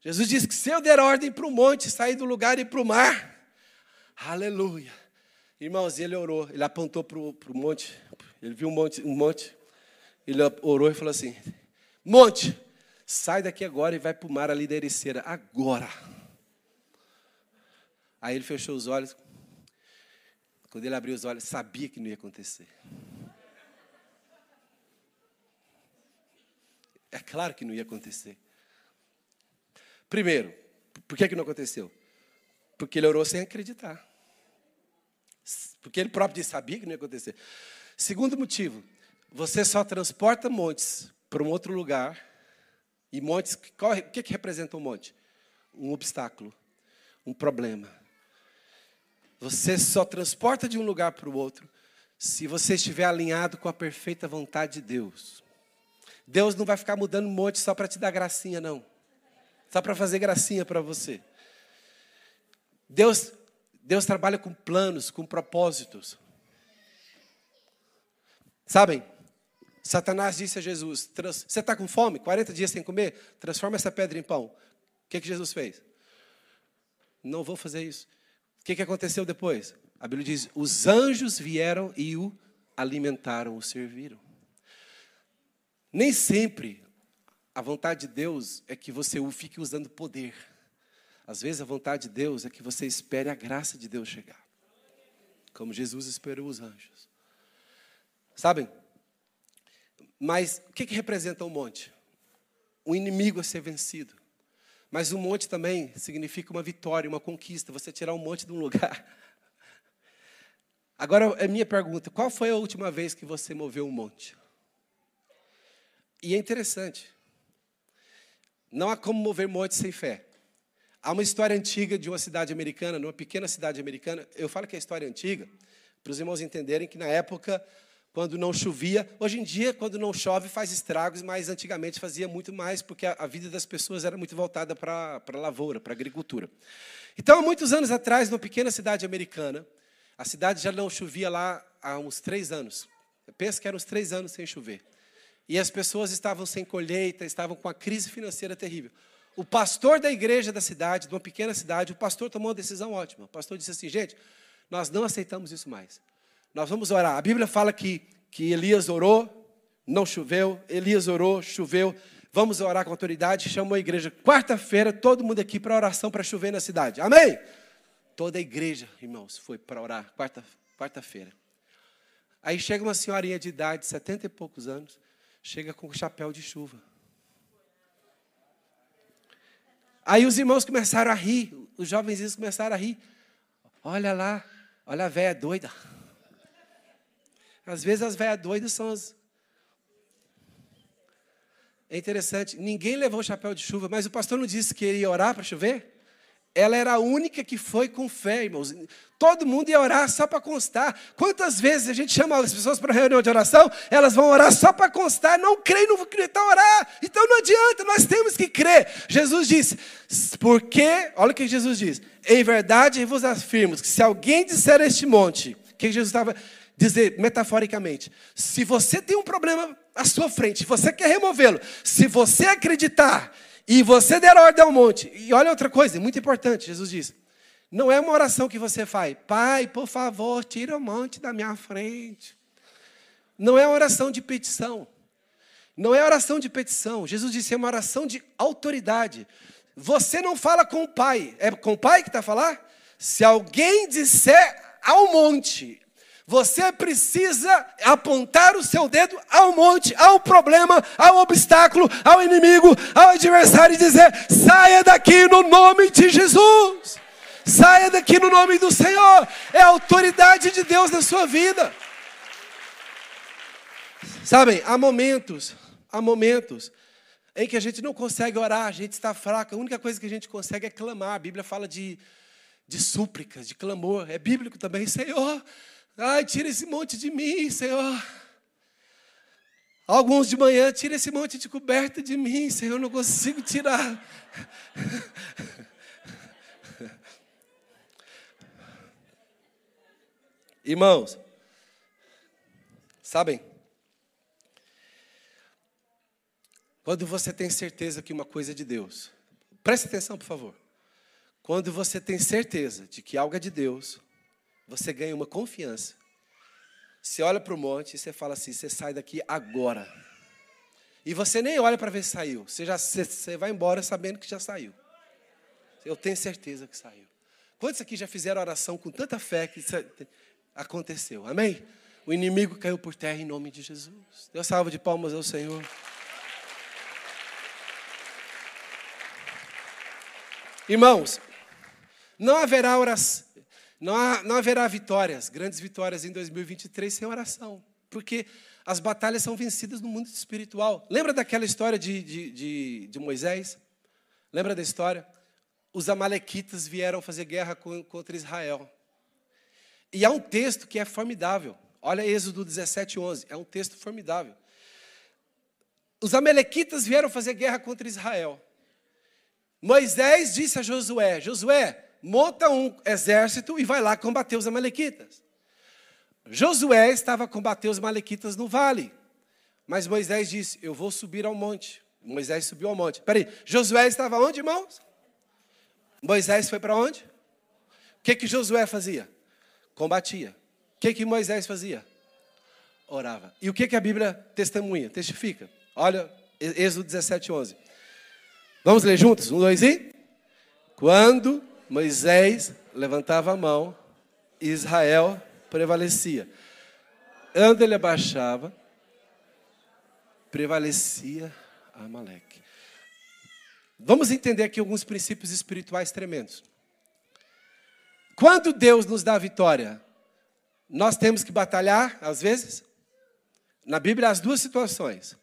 Jesus disse que se eu der ordem para o monte, sair do lugar e para o mar, aleluia. Irmãos, ele orou, ele apontou para o monte, ele viu um monte, um monte, ele orou e falou assim: Monte, sai daqui agora e vai para o mar ali da Ericeira, agora. Aí ele fechou os olhos. Quando ele abriu os olhos, sabia que não ia acontecer. É claro que não ia acontecer. Primeiro, por que, que não aconteceu? Porque ele orou sem acreditar. Porque ele próprio disse, sabia que não ia acontecer. Segundo motivo, você só transporta montes para um outro lugar. E montes, qual, o que, que representa um monte? Um obstáculo, um problema. Você só transporta de um lugar para o outro se você estiver alinhado com a perfeita vontade de Deus. Deus não vai ficar mudando um monte só para te dar gracinha, não. Só para fazer gracinha para você. Deus, Deus trabalha com planos, com propósitos. Sabem? Satanás disse a Jesus: Você está com fome? 40 dias sem comer? Transforma essa pedra em pão. O que, que Jesus fez? Não vou fazer isso. O que, que aconteceu depois? A Bíblia diz: Os anjos vieram e o alimentaram, o serviram. Nem sempre a vontade de Deus é que você fique usando poder. Às vezes a vontade de Deus é que você espere a graça de Deus chegar. Como Jesus esperou os anjos. Sabem? Mas o que, que representa um monte? Um inimigo a ser vencido. Mas um monte também significa uma vitória, uma conquista, você tirar um monte de um lugar. Agora, é minha pergunta: qual foi a última vez que você moveu um monte? E é interessante. Não há como mover monte sem fé. Há uma história antiga de uma cidade americana, numa pequena cidade americana. Eu falo que é história antiga, para os irmãos entenderem que na época, quando não chovia, hoje em dia, quando não chove, faz estragos, mas antigamente fazia muito mais, porque a, a vida das pessoas era muito voltada para a lavoura, para a agricultura. Então, há muitos anos atrás, numa pequena cidade americana, a cidade já não chovia lá há uns três anos. Eu penso que eram uns três anos sem chover. E as pessoas estavam sem colheita, estavam com a crise financeira terrível. O pastor da igreja da cidade, de uma pequena cidade, o pastor tomou uma decisão ótima. O pastor disse assim: gente, nós não aceitamos isso mais. Nós vamos orar. A Bíblia fala que, que Elias orou, não choveu. Elias orou, choveu. Vamos orar com autoridade. Chamou a igreja. Quarta-feira, todo mundo aqui para oração para chover na cidade. Amém? Toda a igreja, irmãos, foi para orar. Quarta-feira. Aí chega uma senhorinha de idade, setenta e poucos anos, chega com chapéu de chuva. Aí os irmãos começaram a rir, os jovens começaram a rir. Olha lá, olha a véia doida. Às vezes as velhas doidas são as. É interessante, ninguém levou chapéu de chuva, mas o pastor não disse que ele ia orar para chover? Ela era a única que foi com fé, irmãos. Todo mundo ia orar só para constar. Quantas vezes a gente chama as pessoas para reunião de oração, elas vão orar só para constar, não creem, não vão acreditar orar. Então não adianta, nós temos que crer. Jesus disse, porque, olha o que Jesus diz: em verdade vos afirmo que se alguém disser este monte, que Jesus estava dizer metaforicamente, se você tem um problema à sua frente, você quer removê-lo, se você acreditar e você der ordem ao monte. E olha outra coisa, muito importante, Jesus diz. Não é uma oração que você faz, Pai, por favor, tira o monte da minha frente. Não é uma oração de petição. Não é oração de petição. Jesus disse, é uma oração de autoridade. Você não fala com o Pai. É com o Pai que está a falar? Se alguém disser ao monte, você precisa apontar o seu dedo ao monte, ao problema, ao obstáculo, ao inimigo, ao adversário e dizer: saia daqui no nome de Jesus. Saia daqui no nome do Senhor. É a autoridade de Deus na sua vida. Sabem, há momentos, há momentos em que a gente não consegue orar, a gente está fraco, a única coisa que a gente consegue é clamar. A Bíblia fala de, de súplicas, de clamor. É bíblico também, Senhor Ai, tira esse monte de mim, Senhor. Alguns de manhã, tira esse monte de coberta de mim, Senhor, eu não consigo tirar. Irmãos, sabem? Quando você tem certeza que uma coisa é de Deus, preste atenção, por favor. Quando você tem certeza de que algo é de Deus, você ganha uma confiança. Você olha para o monte e você fala assim: você sai daqui agora. E você nem olha para ver se saiu. Você, já, você, você vai embora sabendo que já saiu. Eu tenho certeza que saiu. Quantos aqui já fizeram oração com tanta fé que aconteceu? Amém? O inimigo caiu por terra em nome de Jesus. Deus salva de palmas ao Senhor. Irmãos, não haverá oração, não, há, não haverá vitórias, grandes vitórias em 2023 sem oração, porque as batalhas são vencidas no mundo espiritual. Lembra daquela história de, de, de, de Moisés? Lembra da história? Os amalequitas vieram fazer guerra contra Israel. E há um texto que é formidável. Olha Êxodo 17, 11. É um texto formidável. Os amalequitas vieram fazer guerra contra Israel. Moisés disse a Josué: Josué, monta um exército e vai lá combater os amalequitas. Josué estava a combater os malequitas no vale. Mas Moisés disse: Eu vou subir ao monte. Moisés subiu ao monte. Peraí, Josué estava onde, irmãos? Moisés foi para onde? O que, que Josué fazia? Combatia. O que, que Moisés fazia? Orava. E o que, que a Bíblia testemunha, testifica? Olha, Êxodo 17, 11. Vamos ler juntos? Um, dois e. Quando Moisés levantava a mão, Israel prevalecia. Quando ele abaixava, prevalecia Amaleque. Vamos entender aqui alguns princípios espirituais tremendos. Quando Deus nos dá a vitória, nós temos que batalhar, às vezes? Na Bíblia, há as duas situações.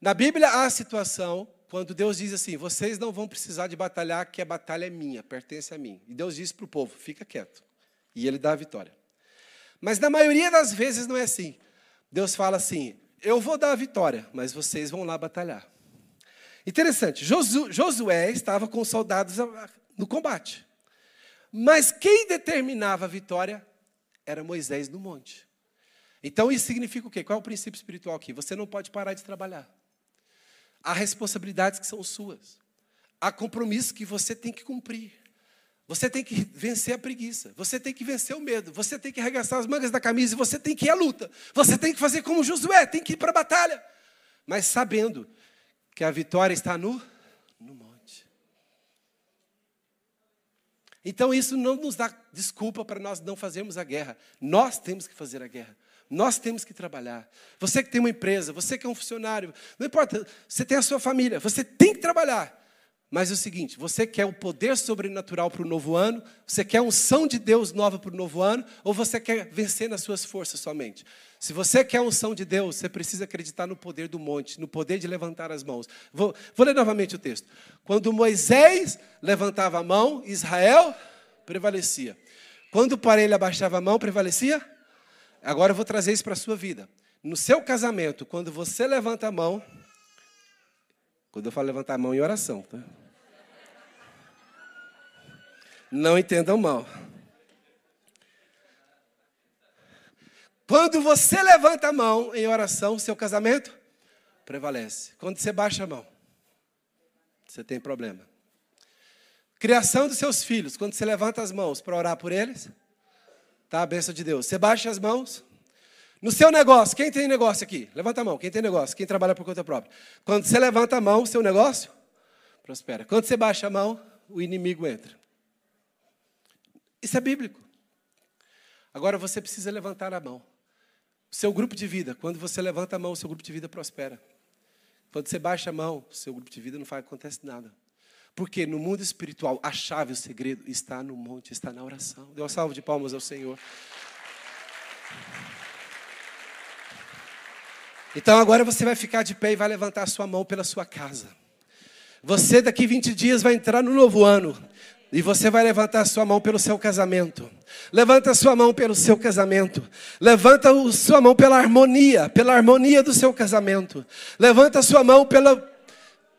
Na Bíblia, há a situação quando Deus diz assim: vocês não vão precisar de batalhar, que a batalha é minha, pertence a mim. E Deus diz para o povo: fica quieto. E ele dá a vitória. Mas na maioria das vezes não é assim. Deus fala assim: eu vou dar a vitória, mas vocês vão lá batalhar. Interessante, Josué estava com soldados no combate. Mas quem determinava a vitória era Moisés no monte. Então isso significa o quê? Qual é o princípio espiritual aqui? Você não pode parar de trabalhar. Há responsabilidades que são suas. Há compromissos que você tem que cumprir. Você tem que vencer a preguiça. Você tem que vencer o medo. Você tem que arregaçar as mangas da camisa você tem que ir à luta. Você tem que fazer como Josué, tem que ir para a batalha. Mas sabendo que a vitória está no, no monte. Então isso não nos dá desculpa para nós não fazermos a guerra. Nós temos que fazer a guerra. Nós temos que trabalhar. Você que tem uma empresa, você que é um funcionário, não importa, você tem a sua família, você tem que trabalhar. Mas é o seguinte: você quer o poder sobrenatural para o novo ano? Você quer a unção de Deus nova para o novo ano? Ou você quer vencer nas suas forças somente? Se você quer a unção de Deus, você precisa acreditar no poder do monte, no poder de levantar as mãos. Vou, vou ler novamente o texto. Quando Moisés levantava a mão, Israel prevalecia. Quando o ele abaixava a mão, prevalecia? Agora eu vou trazer isso para a sua vida. No seu casamento, quando você levanta a mão, quando eu falo levantar a mão em oração, tá? Não entendam mal. Quando você levanta a mão em oração, seu casamento prevalece. Quando você baixa a mão, você tem problema. Criação dos seus filhos, quando você levanta as mãos para orar por eles, tá a bênção de Deus. Você baixa as mãos. No seu negócio, quem tem negócio aqui? Levanta a mão. Quem tem negócio? Quem trabalha por conta própria? Quando você levanta a mão, seu negócio prospera. Quando você baixa a mão, o inimigo entra. Isso é bíblico. Agora você precisa levantar a mão. O seu grupo de vida, quando você levanta a mão, o seu grupo de vida prospera. Quando você baixa a mão, o seu grupo de vida não faz, acontece nada. Porque no mundo espiritual, a chave, o segredo está no monte, está na oração. Dê uma salva de palmas ao Senhor. Então agora você vai ficar de pé e vai levantar a sua mão pela sua casa. Você daqui 20 dias vai entrar no novo ano. E você vai levantar a sua mão pelo seu casamento. Levanta a sua mão pelo seu casamento. Levanta a sua mão pela harmonia, pela harmonia do seu casamento. Levanta a sua mão pela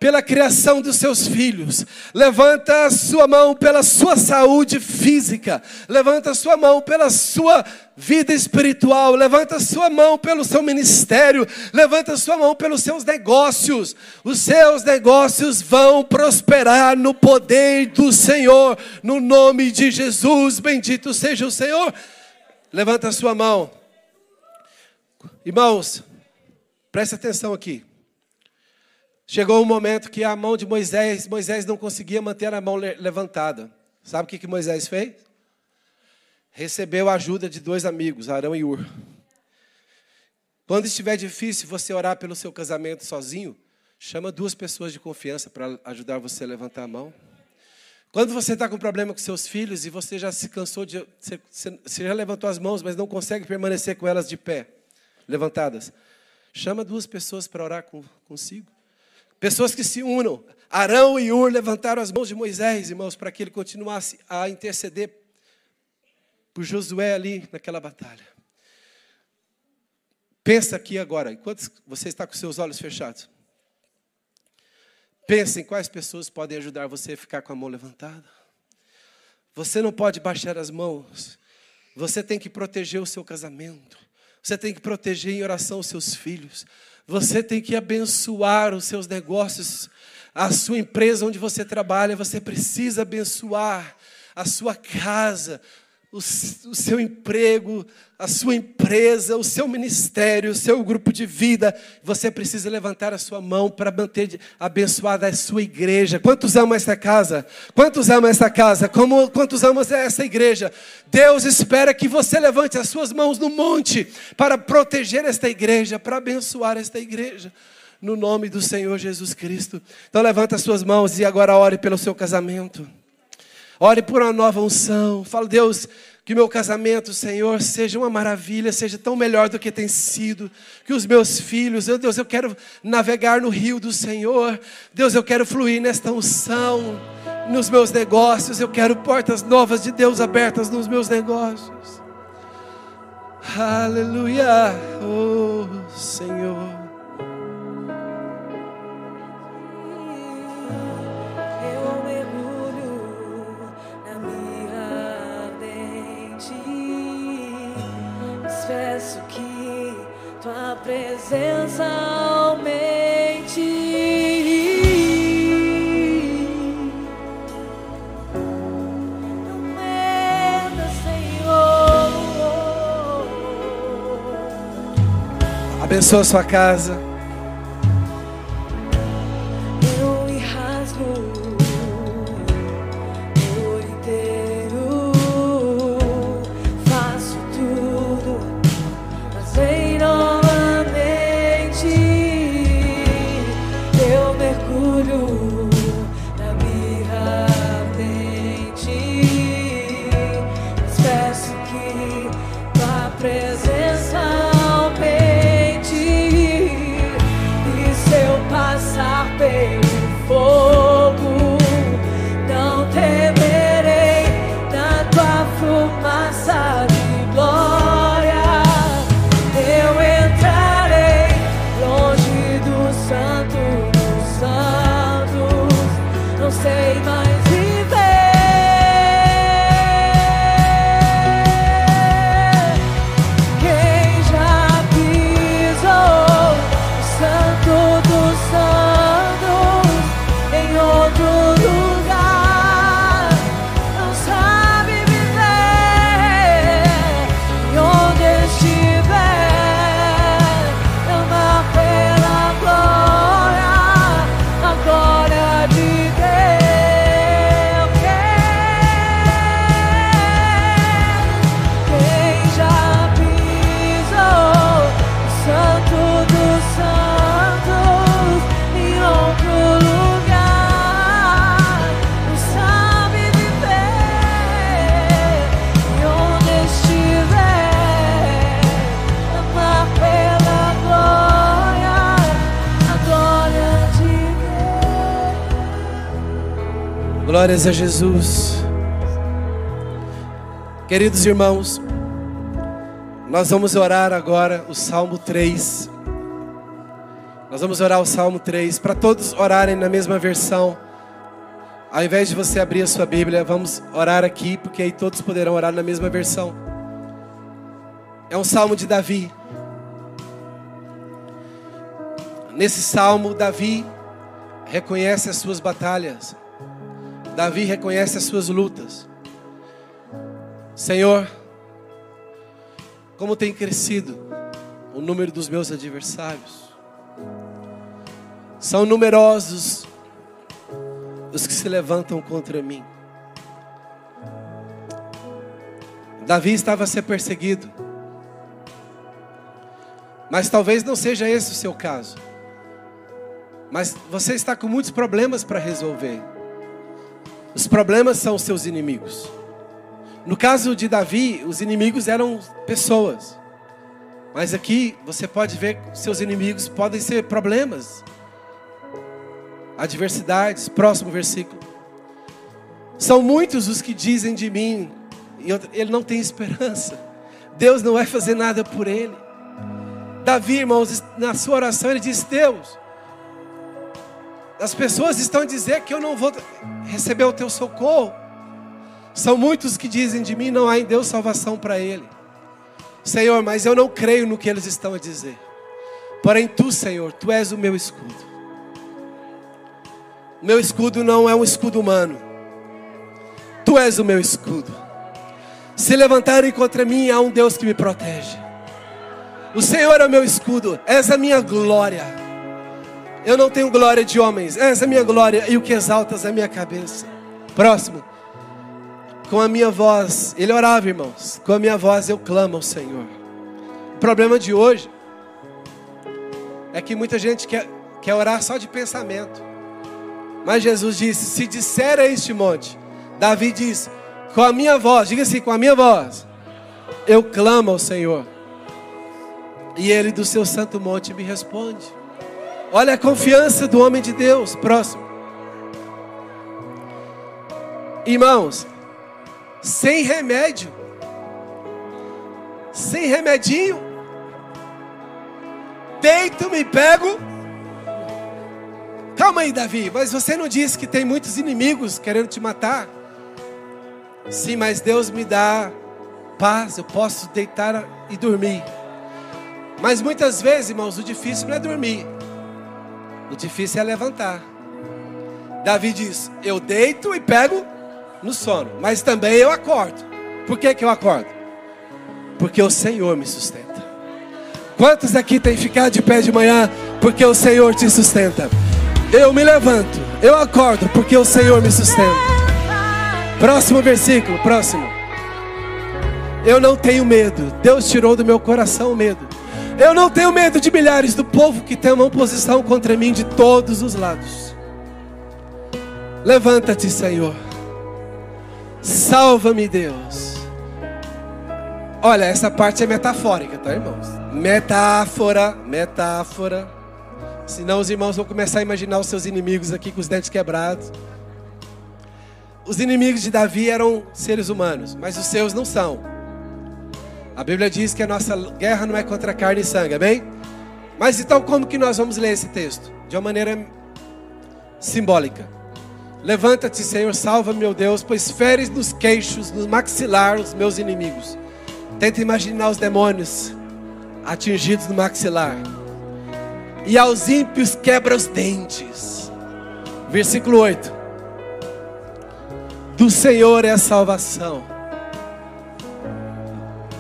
pela criação dos seus filhos. Levanta a sua mão pela sua saúde física. Levanta a sua mão pela sua vida espiritual. Levanta a sua mão pelo seu ministério. Levanta a sua mão pelos seus negócios. Os seus negócios vão prosperar no poder do Senhor. No nome de Jesus, bendito seja o Senhor. Levanta a sua mão. Irmãos, preste atenção aqui. Chegou um momento que a mão de Moisés, Moisés não conseguia manter a mão levantada. Sabe o que, que Moisés fez? Recebeu a ajuda de dois amigos, Arão e Ur. Quando estiver difícil você orar pelo seu casamento sozinho, chama duas pessoas de confiança para ajudar você a levantar a mão. Quando você está com problema com seus filhos e você já se cansou de. Você, já levantou as mãos, mas não consegue permanecer com elas de pé, levantadas. Chama duas pessoas para orar com, consigo. Pessoas que se unam. Arão e Ur levantaram as mãos de Moisés, irmãos, para que ele continuasse a interceder por Josué ali naquela batalha. Pensa aqui agora, enquanto você está com seus olhos fechados. Pensa em quais pessoas podem ajudar você a ficar com a mão levantada. Você não pode baixar as mãos. Você tem que proteger o seu casamento. Você tem que proteger em oração os seus filhos. Você tem que abençoar os seus negócios, a sua empresa onde você trabalha. Você precisa abençoar a sua casa, o, seu emprego, a sua empresa, o seu ministério, o seu grupo de vida. Você precisa levantar a sua mão para manter abençoada a sua igreja. Quantos amam esta casa? Quantos amam esta casa? Como, quantos amam essa igreja? Deus espera que você levante as suas mãos no monte para proteger esta igreja, para abençoar esta igreja. No nome do Senhor Jesus Cristo. Então levanta as suas mãos e agora ore pelo seu casamento. Ore por uma nova unção. Fala, Deus, que meu casamento, Senhor, seja uma maravilha, seja tão melhor do que tem sido. Que os meus filhos, eu, Deus, eu quero navegar no rio do Senhor. Deus, eu quero fluir nesta unção. Nos meus negócios, eu quero portas novas de Deus abertas nos meus negócios. Aleluia, oh Senhor. Presença aumente. Não meta, Senhor. Abençoa sua casa. Glórias a Jesus. Queridos irmãos, nós vamos orar agora o Salmo 3. Nós vamos orar o Salmo 3 para todos orarem na mesma versão. Ao invés de você abrir a sua Bíblia, vamos orar aqui, porque aí todos poderão orar na mesma versão. É um salmo de Davi. Nesse salmo, Davi reconhece as suas batalhas. Davi reconhece as suas lutas. Senhor, como tem crescido o número dos meus adversários. São numerosos os que se levantam contra mim. Davi estava a ser perseguido. Mas talvez não seja esse o seu caso. Mas você está com muitos problemas para resolver. Os problemas são os seus inimigos. No caso de Davi, os inimigos eram pessoas. Mas aqui você pode ver que seus inimigos podem ser problemas, adversidades. Próximo versículo. São muitos os que dizem de mim, ele não tem esperança. Deus não vai fazer nada por ele. Davi, irmãos, na sua oração ele diz: Deus, as pessoas estão dizer que eu não vou receber o teu socorro. São muitos que dizem de mim: não há em Deus salvação para ele. Senhor, mas eu não creio no que eles estão a dizer. Porém, tu, Senhor, tu és o meu escudo. Meu escudo não é um escudo humano. Tu és o meu escudo. Se levantarem contra mim, há um Deus que me protege. O Senhor é o meu escudo, essa é a minha glória. Eu não tenho glória de homens, essa é a minha glória e o que exaltas é a minha cabeça. Próximo. Com a minha voz, ele orava, irmãos. Com a minha voz eu clamo ao Senhor. O problema de hoje é que muita gente quer, quer orar só de pensamento. Mas Jesus disse: Se disser a este monte, Davi diz: Com a minha voz, diga assim, com a minha voz, eu clamo ao Senhor. E ele do seu santo monte me responde. Olha a confiança do homem de Deus. Próximo. Irmãos, sem remédio, sem remedinho, deito, me pego. Calma aí, Davi, mas você não disse que tem muitos inimigos querendo te matar? Sim, mas Deus me dá paz, eu posso deitar e dormir. Mas muitas vezes, irmãos, o difícil não é dormir, o difícil é levantar. Davi diz: Eu deito e pego no sono, mas também eu acordo. Por que, que eu acordo? Porque o Senhor me sustenta. Quantos aqui têm ficado de pé de manhã porque o Senhor te sustenta? Eu me levanto, eu acordo porque o Senhor me sustenta. Próximo versículo, próximo. Eu não tenho medo. Deus tirou do meu coração o medo. Eu não tenho medo de milhares do povo que tem uma oposição contra mim de todos os lados. Levanta-te, Senhor. Salva-me, Deus. Olha, essa parte é metafórica, tá, irmãos? Metáfora, metáfora. Senão os irmãos vão começar a imaginar os seus inimigos aqui com os dentes quebrados. Os inimigos de Davi eram seres humanos, mas os seus não são. A Bíblia diz que a nossa guerra não é contra carne e sangue, amém? Mas então como que nós vamos ler esse texto? De uma maneira simbólica. Levanta-te, Senhor, salva, meu Deus, pois feres nos queixos, no maxilar os meus inimigos. Tenta imaginar os demônios atingidos no maxilar. E aos ímpios quebra os dentes. Versículo 8. Do Senhor é a salvação.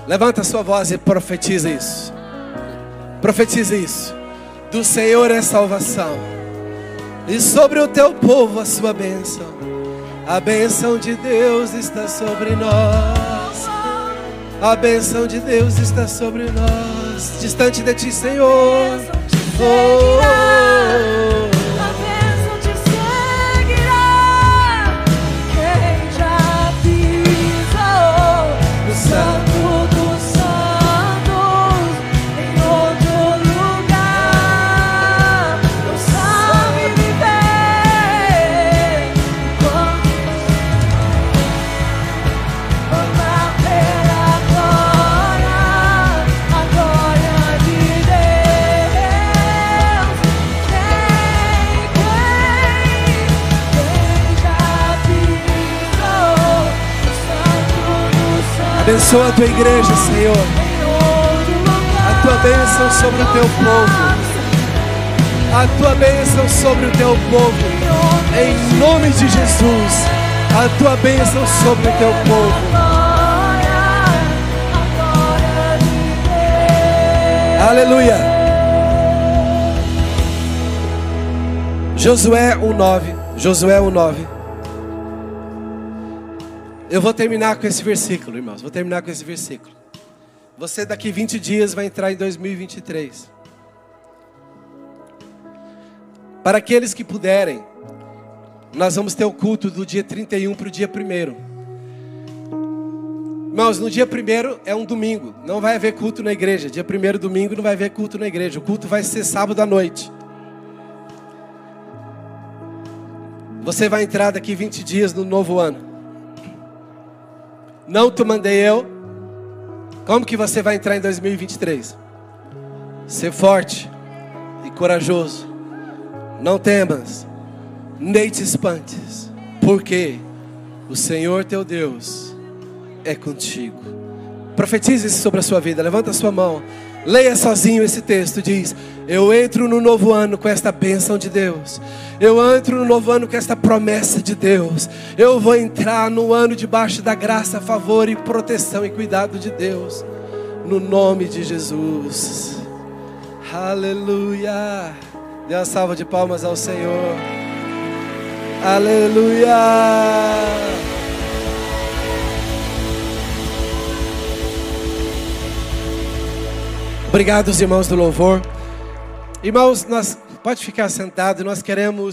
Levanta a sua voz e profetiza isso. Profetiza isso. Do Senhor é salvação e sobre o teu povo a sua bênção. A bênção de Deus está sobre nós. A bênção de Deus está sobre nós. Distante de ti, Senhor. Oh, Abençoa a tua igreja, Senhor. A tua bênção sobre o teu povo. A tua bênção sobre o teu povo. Em nome de Jesus. A tua bênção sobre o teu povo. Aleluia. Josué 1:9. Josué 1:9. Eu vou terminar com esse versículo, irmãos. Vou terminar com esse versículo. Você daqui 20 dias vai entrar em 2023. Para aqueles que puderem, nós vamos ter o culto do dia 31 para o dia 1 Irmãos, no dia 1 é um domingo, não vai haver culto na igreja. Dia 1 domingo não vai haver culto na igreja. O culto vai ser sábado à noite. Você vai entrar daqui 20 dias no novo ano. Não te mandei eu. Como que você vai entrar em 2023? Ser forte e corajoso. Não temas, nem te espantes, porque o Senhor teu Deus é contigo. Profetize isso sobre a sua vida. Levanta a sua mão. Leia sozinho esse texto. Diz: Eu entro no novo ano com esta bênção de Deus. Eu entro no novo ano com esta promessa de Deus. Eu vou entrar no ano debaixo da graça, favor e proteção e cuidado de Deus. No nome de Jesus. Aleluia. Dê uma salva de palmas ao Senhor. Aleluia. Obrigado, irmãos do louvor. Irmãos, nós pode ficar sentado, nós queremos